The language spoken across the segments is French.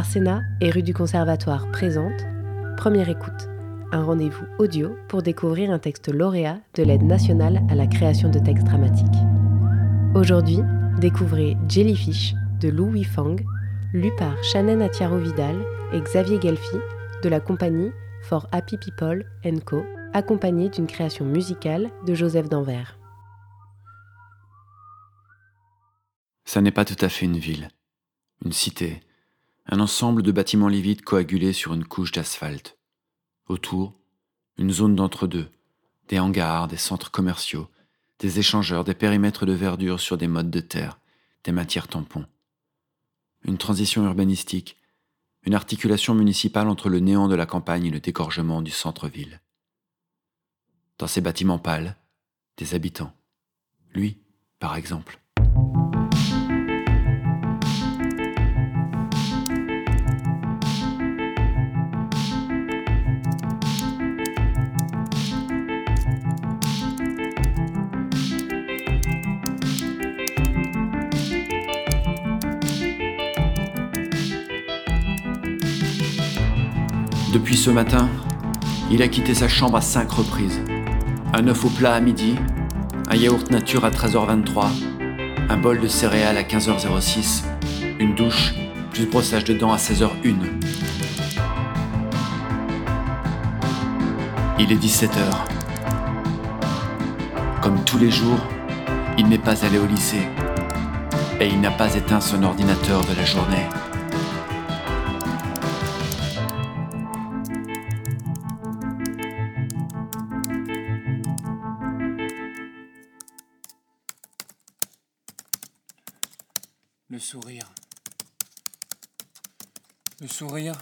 Arsena et rue du Conservatoire présente Première écoute, un rendez-vous audio pour découvrir un texte lauréat de l'aide nationale à la création de textes dramatiques. Aujourd'hui, découvrez Jellyfish de Louis Fang, lu par Shannon Atiaro Vidal et Xavier Gelfi de la compagnie For Happy People Co, accompagné d'une création musicale de Joseph Danvers. Ça n'est pas tout à fait une ville, une cité, un ensemble de bâtiments livides coagulés sur une couche d'asphalte. Autour, une zone d'entre-deux, des hangars, des centres commerciaux, des échangeurs, des périmètres de verdure sur des modes de terre, des matières tampons. Une transition urbanistique, une articulation municipale entre le néant de la campagne et le dégorgement du centre-ville. Dans ces bâtiments pâles, des habitants. Lui, par exemple. Depuis ce matin, il a quitté sa chambre à cinq reprises. Un œuf au plat à midi, un yaourt nature à 13h23, un bol de céréales à 15h06, une douche, plus brossage de dents à 16h01. Il est 17h. Comme tous les jours, il n'est pas allé au lycée et il n'a pas éteint son ordinateur de la journée. Le sourire. Le sourire,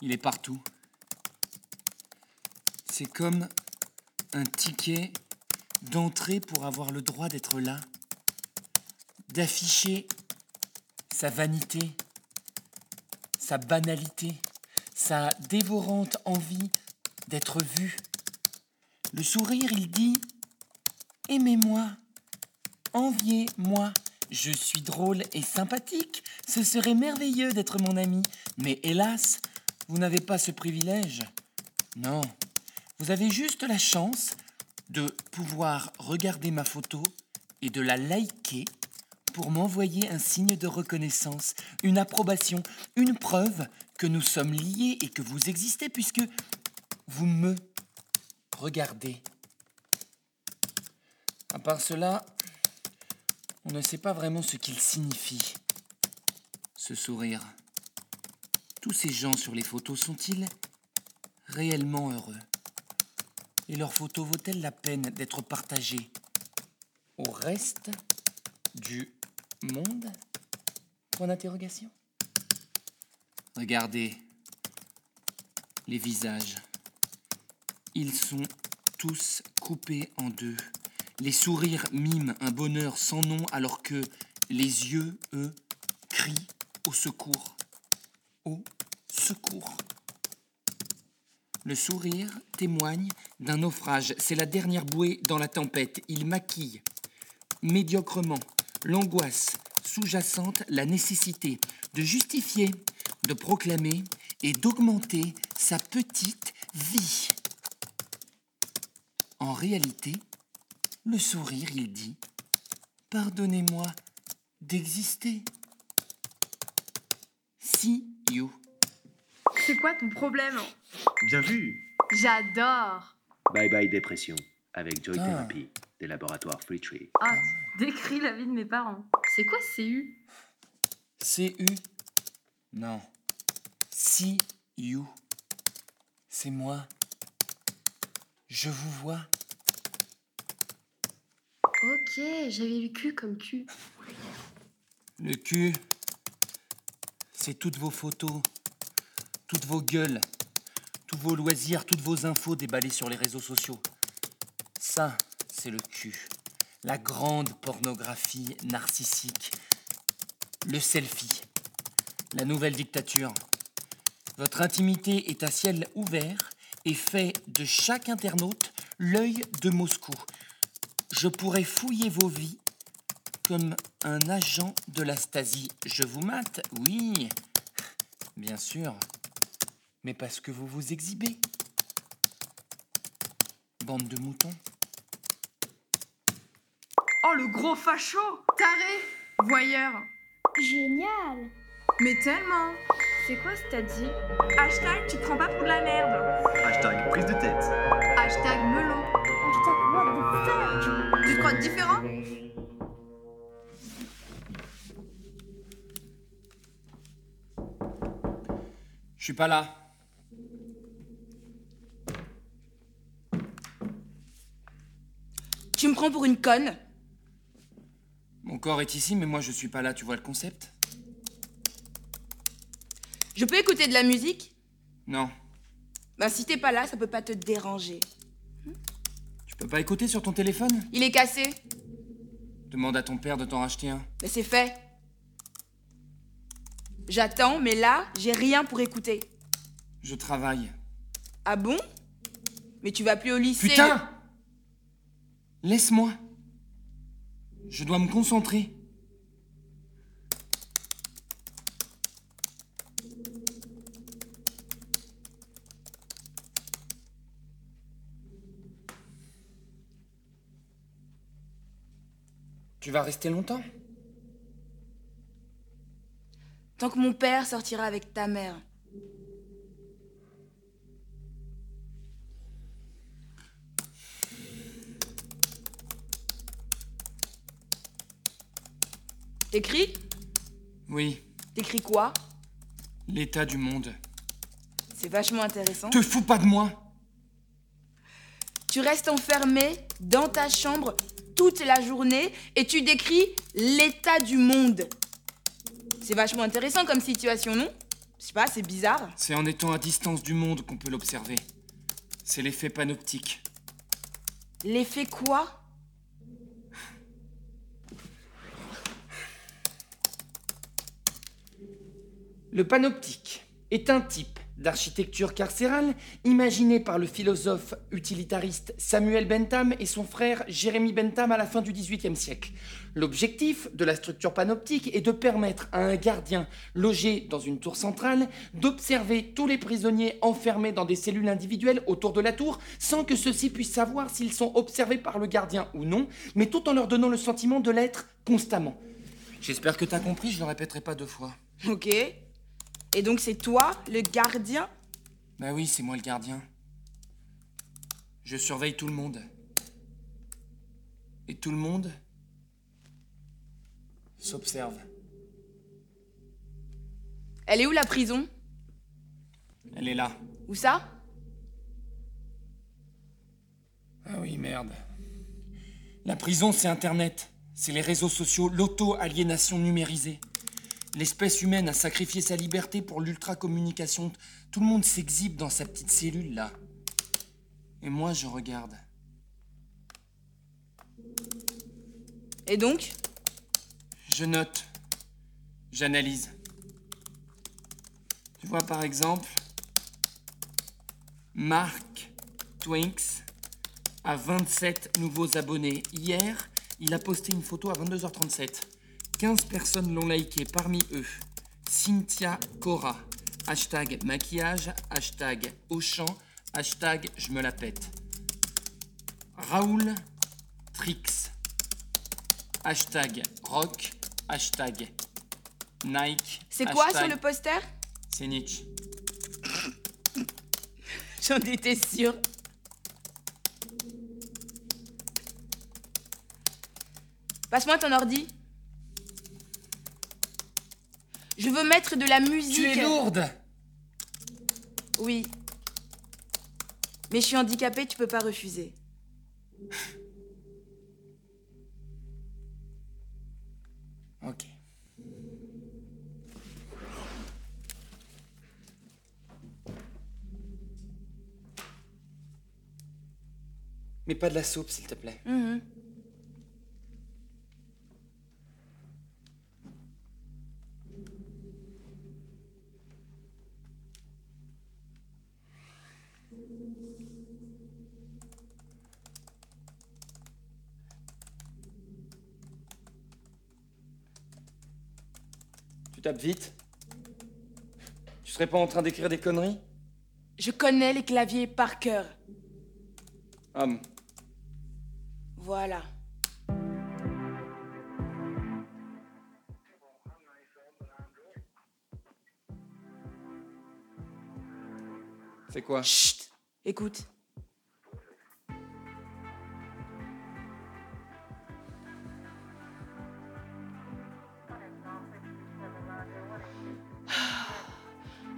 il est partout. C'est comme un ticket d'entrée pour avoir le droit d'être là, d'afficher sa vanité, sa banalité, sa dévorante envie d'être vu. Le sourire, il dit ⁇ Aimez-moi, enviez-moi ⁇ je suis drôle et sympathique. Ce serait merveilleux d'être mon ami. Mais hélas, vous n'avez pas ce privilège. Non, vous avez juste la chance de pouvoir regarder ma photo et de la liker pour m'envoyer un signe de reconnaissance, une approbation, une preuve que nous sommes liés et que vous existez puisque vous me regardez. À part cela, on ne sait pas vraiment ce qu'il signifie, ce sourire. Tous ces gens sur les photos sont-ils réellement heureux? Et leur photo vaut-elle la peine d'être partagée au reste du monde? Point d'interrogation. Regardez les visages. Ils sont tous coupés en deux. Les sourires miment un bonheur sans nom alors que les yeux, eux, crient au secours. Au secours. Le sourire témoigne d'un naufrage. C'est la dernière bouée dans la tempête. Il maquille médiocrement l'angoisse sous-jacente, la nécessité de justifier, de proclamer et d'augmenter sa petite vie. En réalité, le sourire, il dit Pardonnez-moi d'exister. See you. C'est quoi ton problème? Bien vu J'adore Bye bye dépression avec Joy Ah. Therapy des laboratoires Free Tree. Ah, tu décris la vie de mes parents. C'est quoi CU C-U Non. See you. C'est moi. Je vous vois. Ok, j'avais lu Q comme Q. Le cul, c'est toutes vos photos, toutes vos gueules, tous vos loisirs, toutes vos infos déballées sur les réseaux sociaux. Ça, c'est le cul. La grande pornographie narcissique. Le selfie. La nouvelle dictature. Votre intimité est à ciel ouvert et fait de chaque internaute l'œil de Moscou. Je pourrais fouiller vos vies comme un agent de la Stasi. Je vous mate, oui. Bien sûr. Mais parce que vous vous exhibez. Bande de moutons. Oh, le gros facho Taré Voyeur Génial Mais tellement C'est quoi ce t'as dit? Hashtag tu te prends pas pour de la merde Hashtag prise de tête. Hashtag melon Tu te crois différent Je suis pas là. Tu me prends pour une conne Mon corps est ici, mais moi je suis pas là, tu vois le concept? Je peux écouter de la musique? Non. Ben si t'es pas là, ça peut pas te déranger. Tu peux pas écouter sur ton téléphone? Il est cassé Demande à ton père de t'en racheter un. Mais c'est fait. J'attends, mais là, j'ai rien pour écouter. Je travaille. Ah bon? Mais tu vas plus au lycée. Putain Laisse-moi. Je dois me concentrer. Tu vas rester longtemps Tant que mon père sortira avec ta mère. T'écris? Oui, T'écris quoi? L'état du monde. C'est vachement intéressant. Te fous pas de moi Tu restes enfermé dans ta chambre toute la journée et tu décris l'état du monde. C'est vachement intéressant comme situation, non? Je sais pas, c'est bizarre. C'est en étant à distance du monde qu'on peut l'observer. C'est l'effet panoptique. L'effet quoi? Le panoptique est un type d'architecture carcérale imaginé par le philosophe utilitariste Samuel Bentham et son frère Jérémy Bentham à la fin du XVIIIe siècle. L'objectif de la structure panoptique est de permettre à un gardien logé dans une tour centrale d'observer tous les prisonniers enfermés dans des cellules individuelles autour de la tour sans que ceux-ci puissent savoir s'ils sont observés par le gardien ou non, mais tout en leur donnant le sentiment de l'être constamment. J'espère que t'as compris, je le répéterai pas deux fois. Ok. Et donc c'est toi, le gardien? Bah oui, c'est moi le gardien. Je surveille tout le monde. Et tout le monde s'observe. Elle est où la prison? Elle est là. Où ça? Ah oui, merde. La prison, c'est Internet. C'est les réseaux sociaux, l'auto-aliénation numérisée. L'espèce humaine a sacrifié sa liberté pour l'ultra-communication. Tout le monde s'exhibe dans sa petite cellule, là. Et moi, je regarde. Et donc? Je note. J'analyse. Tu vois, par exemple, Mark Twinks a 27 nouveaux abonnés. Hier, il a posté une photo à 22h37. 15 personnes l'ont liké, parmi eux Cynthia Cora, hashtag maquillage, hashtag Auchan, hashtag je me la pète. Raoul Trix, hashtag rock, hashtag Nike. C'est quoi sur le poster? C'est Nietzsche. J'en étais sûre. Passe-moi ton ordi. Je veux mettre de la musique. Tu es lourde Oui. Mais je suis handicapée, tu peux pas refuser. Ok. Mais pas de la soupe, s'il te plaît. Mhm. Vite. Tu serais pas en train d'écrire des conneries? Je connais les claviers par cœur. Ah. Voilà. c'est quoi? Chut Écoute.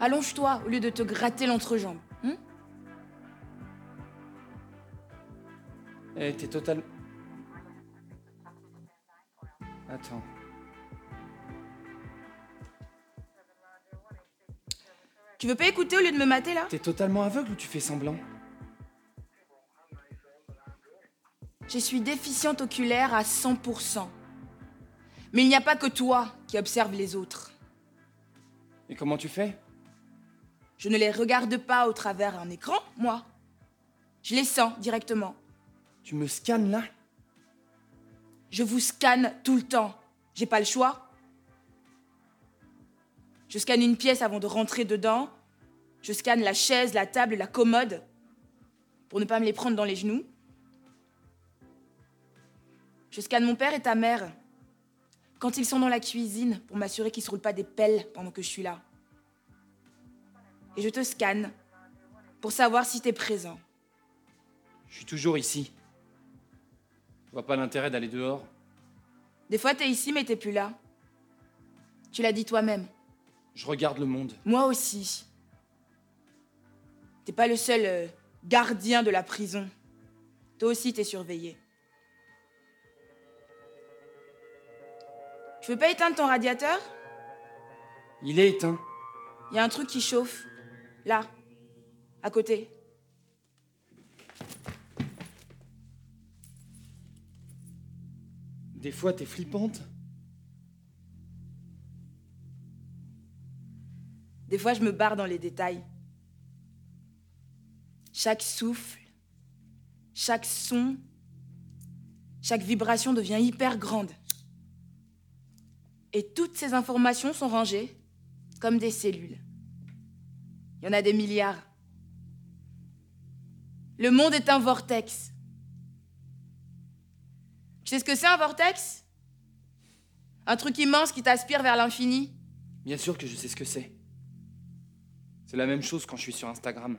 Allonge-toi au lieu de te gratter l'entrejambe. hein? Eh, t'es total. Attends. tu veux pas écouter au lieu de me mater là? T'es totalement aveugle ou tu fais semblant? Je suis déficiente oculaire à 100%. Mais il n'y a pas que toi qui observe les autres. Et comment tu fais? Je ne les regarde pas au travers un écran, moi. Je les sens directement. Tu me scannes là? Je vous scanne tout le temps. J'ai pas le choix. Je scanne une pièce avant de rentrer dedans. Je scanne la chaise, la table, la commode. Pour ne pas me les prendre dans les genoux. Je scanne mon père et ta mère. Quand ils sont dans la cuisine, pour m'assurer qu'ils se roulent pas des pelles pendant que je suis là. Et je te scanne. Pour savoir si t'es présent. Je suis toujours ici. Je vois pas l'intérêt d'aller dehors. Des fois, t'es ici, mais t'es plus là. Tu l'as dit toi-même. Je regarde le monde. Moi aussi. T'es pas le seul euh, gardien de la prison. Toi aussi, t'es surveillé. Tu veux pas éteindre ton radiateur? Il est éteint. Il y a un truc qui chauffe. Là. À côté. Des fois, t'es flippante. Des fois, je me barre dans les détails. Chaque souffle, chaque son, chaque vibration devient hyper grande. Et toutes ces informations sont rangées comme des cellules. Il y en a des milliards. Le monde est un vortex. Tu sais ce que c'est un vortex? Un truc immense qui t'aspire vers l'infini Bien sûr que je sais ce que c'est. C'est la même chose quand je suis sur Instagram.